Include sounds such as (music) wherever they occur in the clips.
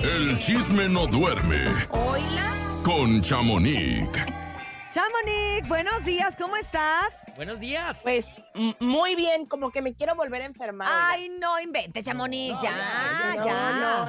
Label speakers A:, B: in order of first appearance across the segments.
A: El chisme no duerme
B: Hola.
A: con Chamonix.
B: Chamonix, buenos días, ¿cómo estás?
C: Buenos días.
D: Pues muy bien, como que me quiero volver a enfermar.
B: Ay, no invente, Chamonix,
C: no,
B: ya,
D: no,
B: ya.
D: no,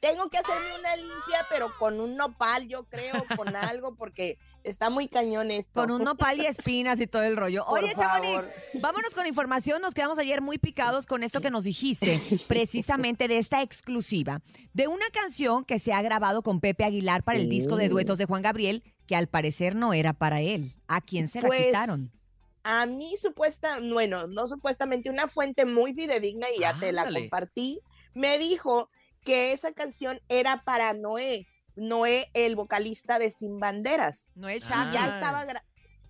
D: Tengo que hacerme una limpia, pero con un nopal, yo creo, con algo, porque está muy cañón esto.
B: Con un nopal y espinas y todo el rollo.
D: Por
B: Oye, Chamonix, vámonos con información. Nos quedamos ayer muy picados con esto que nos dijiste, (laughs) precisamente de esta exclusiva, de una canción que se ha grabado con Pepe Aguilar para el disco de
D: Mm.
B: duetos de Juan Gabriel, que al parecer no era para él. ¿A quién se la
D: Pues,
B: quitaron?
D: A mí supuesta, bueno, no supuestamente, una fuente muy fidedigna y ya te la compartí, me dijo que esa canción era para Noé, Noé, el vocalista de Sin Banderas.
B: No es
C: Ah.
D: Ya estaba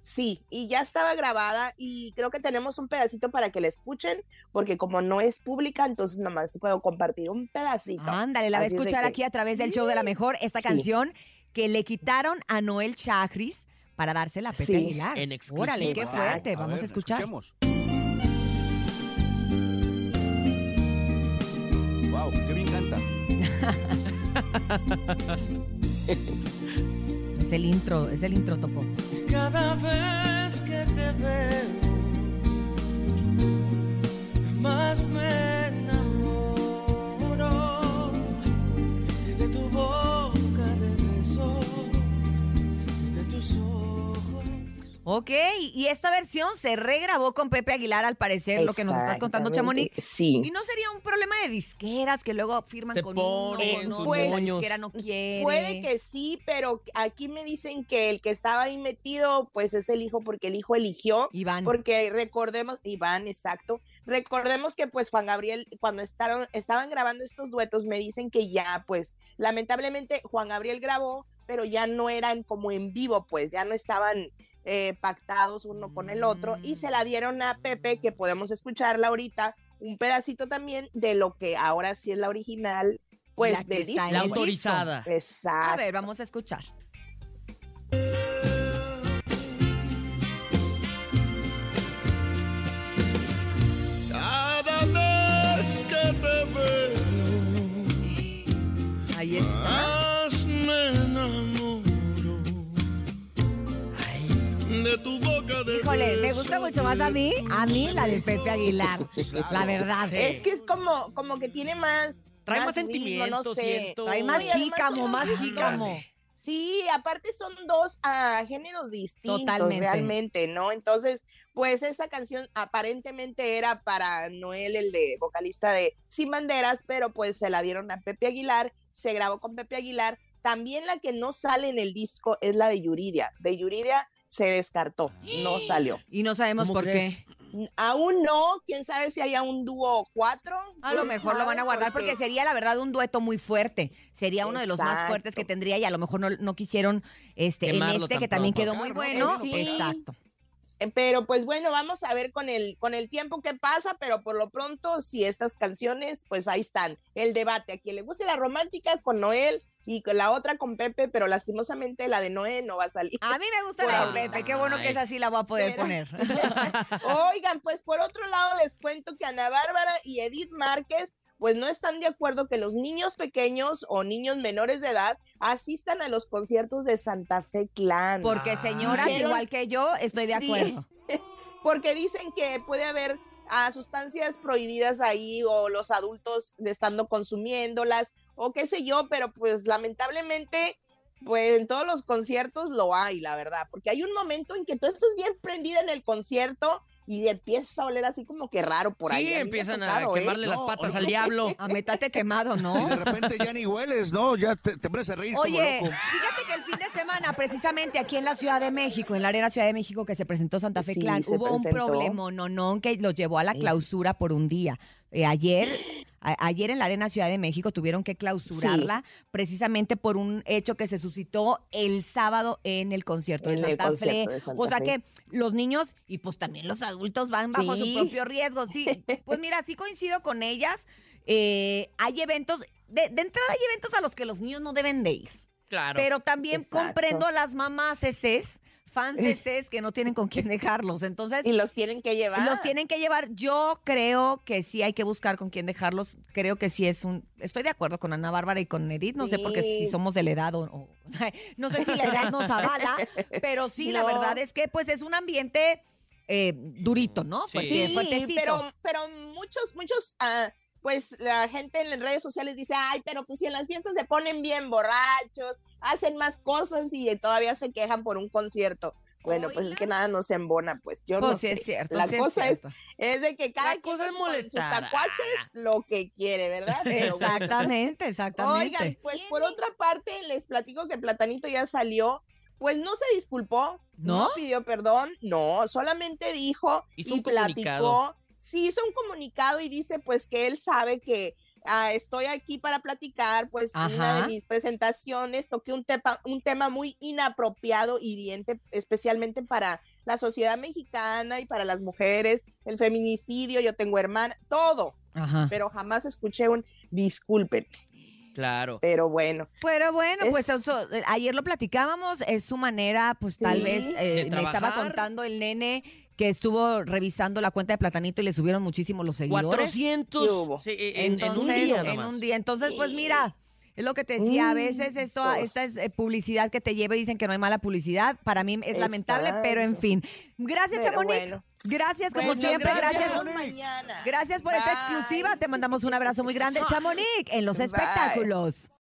D: Sí, y ya estaba grabada y creo que tenemos un pedacito para que la escuchen, porque como no es pública, entonces nomás puedo compartir un pedacito.
B: Ándale, la va a escuchar
D: que-
B: aquí a través del show de la mejor, esta
D: Sí.
B: canción que le quitaron a Noel Chagris para dársela a Pepe
D: Sí.
B: Aguilar.
C: En
B: Órale, qué
C: exclusiva.
B: fuerte. Vamos a escuchar.
E: Escuchemos. Wow, qué bien canta. (laughs)
B: Es el intro, es el intro topo.
F: Cada vez que te veo,
B: Ok, y esta versión se regrabó con Pepe Aguilar, al parecer, lo que nos estás contando, Chamonix.
D: Sí.
B: ¿Y no sería un problema de disqueras que luego firman
C: Se
B: con
C: ponen
B: uno, con
D: Pues,
B: la disquera no quiere?
D: Puede que sí, pero aquí me dicen que el que estaba ahí metido, pues es el hijo, porque el hijo eligió.
B: Iván.
D: Porque recordemos, Iván, exacto. Recordemos que pues Juan Gabriel, cuando estaban grabando estos duetos, me dicen que ya, pues, lamentablemente Juan Gabriel grabó, pero ya no eran como en vivo, pues, ya no estaban eh, pactados uno con el otro, y se la dieron a Pepe, que podemos escucharla ahorita, un pedacito también de lo que ahora sí es la original, pues,
B: La
D: del disco.
C: La autorizada.
D: Exacto.
B: A ver, vamos a escuchar. Gusta mucho más a mí, a mí la de Pepe Aguilar. (laughs) La verdad.
C: Sí.
D: Es que es como, como que tiene más.
C: Trae más
D: ritmo,
C: sentimiento,
D: no sé.
C: siento.
B: Trae más jícamo, más jícamo.
D: Sí, aparte son dos ah, géneros distintos
B: Totalmente.
D: realmente, ¿no? Entonces, pues esa canción aparentemente era para Noel, el de vocalista de Sin Banderas, pero pues se la dieron a Pepe Aguilar, se grabó con Pepe Aguilar. También la que no sale en el disco es la de Yuridia. De Yuridia se descartó, no (gasps) salió.
B: Y no sabemos
C: ¿Cómo
B: por
C: crees?
B: qué.
D: Aún no, quién sabe si haya un dúo cuatro.
B: A lo mejor lo van a guardar porque sería la verdad un dueto muy fuerte. Sería uno de los más fuertes que tendría y a lo mejor no, no quisieron este en este que también
C: pronto.
B: quedó muy bueno.
D: Sí.
B: Exacto.
D: Eh, Pero pues bueno, vamos a ver con el, con el tiempo que pasa, pero por lo pronto, si estas canciones, pues ahí están. El debate, a quien le guste la romántica con Noel y con la otra con Pepe, pero lastimosamente la de Noel no va a salir.
B: A mí me gusta la de. Pepe. Qué bueno que esa sí la voy a poder
D: Pero-
B: poner. (laughs)
D: Oigan, pues por otro lado les cuento que Ana Bárbara y Edith Márquez pues no están de acuerdo que los niños pequeños o niños menores de edad asistan a los conciertos de Santa Fe Clan.
B: Porque señoras,
D: Dijeron-
B: igual que yo, estoy de
D: Sí.
B: acuerdo. (laughs)
D: porque dicen que puede haber ah, sustancias prohibidas ahí o los adultos estando consumiéndolas o qué sé yo, pero pues lamentablemente pues en todos los conciertos lo hay, la verdad, porque hay un momento en que tú estás bien prendida en el concierto y empiezas a oler así como que raro por ahí.
C: Sí,
D: A
C: empiezan
D: tocado,
C: a
D: ¿eh?
C: quemarle las
E: No,
C: patas
E: no.
C: al diablo. (laughs)
B: A metate quemado,
E: Y de
B: ¿no?
E: repente ya ni hueles, ¿no? Ya te, te pones a reír
B: Oye,
E: como loco.
B: fíjate que el fin de semana, precisamente aquí en la Ciudad de México, en la Arena Ciudad de México que se presentó Santa Fe
D: Sí,
B: Clan, hubo un problema, no, no, que los llevó a la clausura por un día. Eh, ayer, ayer en la Arena Ciudad de México tuvieron que clausurarla precisamente por un hecho que se suscitó el sábado en el concierto de
D: En el concierto de Santa
B: o sea que los niños y pues también los adultos van bajo
D: Sí.
B: su propio riesgo. Sí, pues mira, sí coincido con ellas. Eh, hay eventos, de, de entrada hay eventos a los que los niños no deben de ir.
C: Claro.
B: Pero también
D: Exacto.
B: comprendo a las mamás eses fans de que no tienen con quién dejarlos. Entonces,
D: Y los tienen que llevar.
B: los tienen que llevar. Yo creo que sí hay que buscar con quién dejarlos. Creo que sí es un. Estoy de acuerdo con Ana Bárbara y con Edith. No sé porque si
D: Sí.
B: somos de la edad o, o- (laughs) no sé si la edad nos avala, pero sí, la verdad es que pues es un ambiente eh, durito, ¿no?
C: Sí.
D: Sí, pero, pero muchos, muchos, ah, pues la gente en las redes sociales dice, ay, pero pues si en las fiestas se ponen bien borrachos, hacen más cosas y todavía se quejan por un concierto. Bueno, pues es que nada nos embona, pues yo
B: Pues
D: no
B: sí
D: sé.
B: es cierto.
D: La
B: sí
D: cosa
B: es,
D: es, es de que cada
C: La
D: quien
C: cosa es
D: con sus
C: molestar.
D: tacuaches lo que quiere, ¿verdad? Pero.
B: Exactamente, exactamente.
D: Oigan, pues por otra parte, les platico que Platanito ya salió, pues no se disculpó,
B: ¿No?
D: pidió perdón, no, solamente dijo
C: Hizo
D: y platicó. Sí, hizo un comunicado y dice pues que él sabe que ah, estoy aquí para platicar, pues en una
B: Ajá.
D: de mis presentaciones toqué un, tepa- un tema muy inapropiado, hiriente, especialmente para la sociedad mexicana y para las mujeres, el feminicidio, yo tengo hermana, todo,
B: Ajá.
D: pero jamás escuché un disculpen,
C: Claro.
D: pero bueno.
B: Pero bueno, pues
D: Es-
B: eso, eh, ayer lo platicábamos, es su manera, pues tal
D: Sí.
B: vez, eh, me estaba contando el nene que estuvo revisando la cuenta de Platanito y le subieron muchísimo los seguidores.
C: 400
D: ¿Qué hubo?
C: sí, en, en un día
B: en un día. Entonces, pues mira, es lo que te decía, a
D: Mm,
B: veces esto,
D: pues.
B: esta es eh, publicidad que te lleva y dicen que no hay mala publicidad. Para mí es lamentable, pero en fin. Gracias, Chamonix.
D: bueno.
B: Gracias, como
D: Pues,
B: siempre. Gracias. Gracias por esta exclusiva. Te mandamos un abrazo muy grande, Chamonix, en los
D: Bye.
B: espectáculos.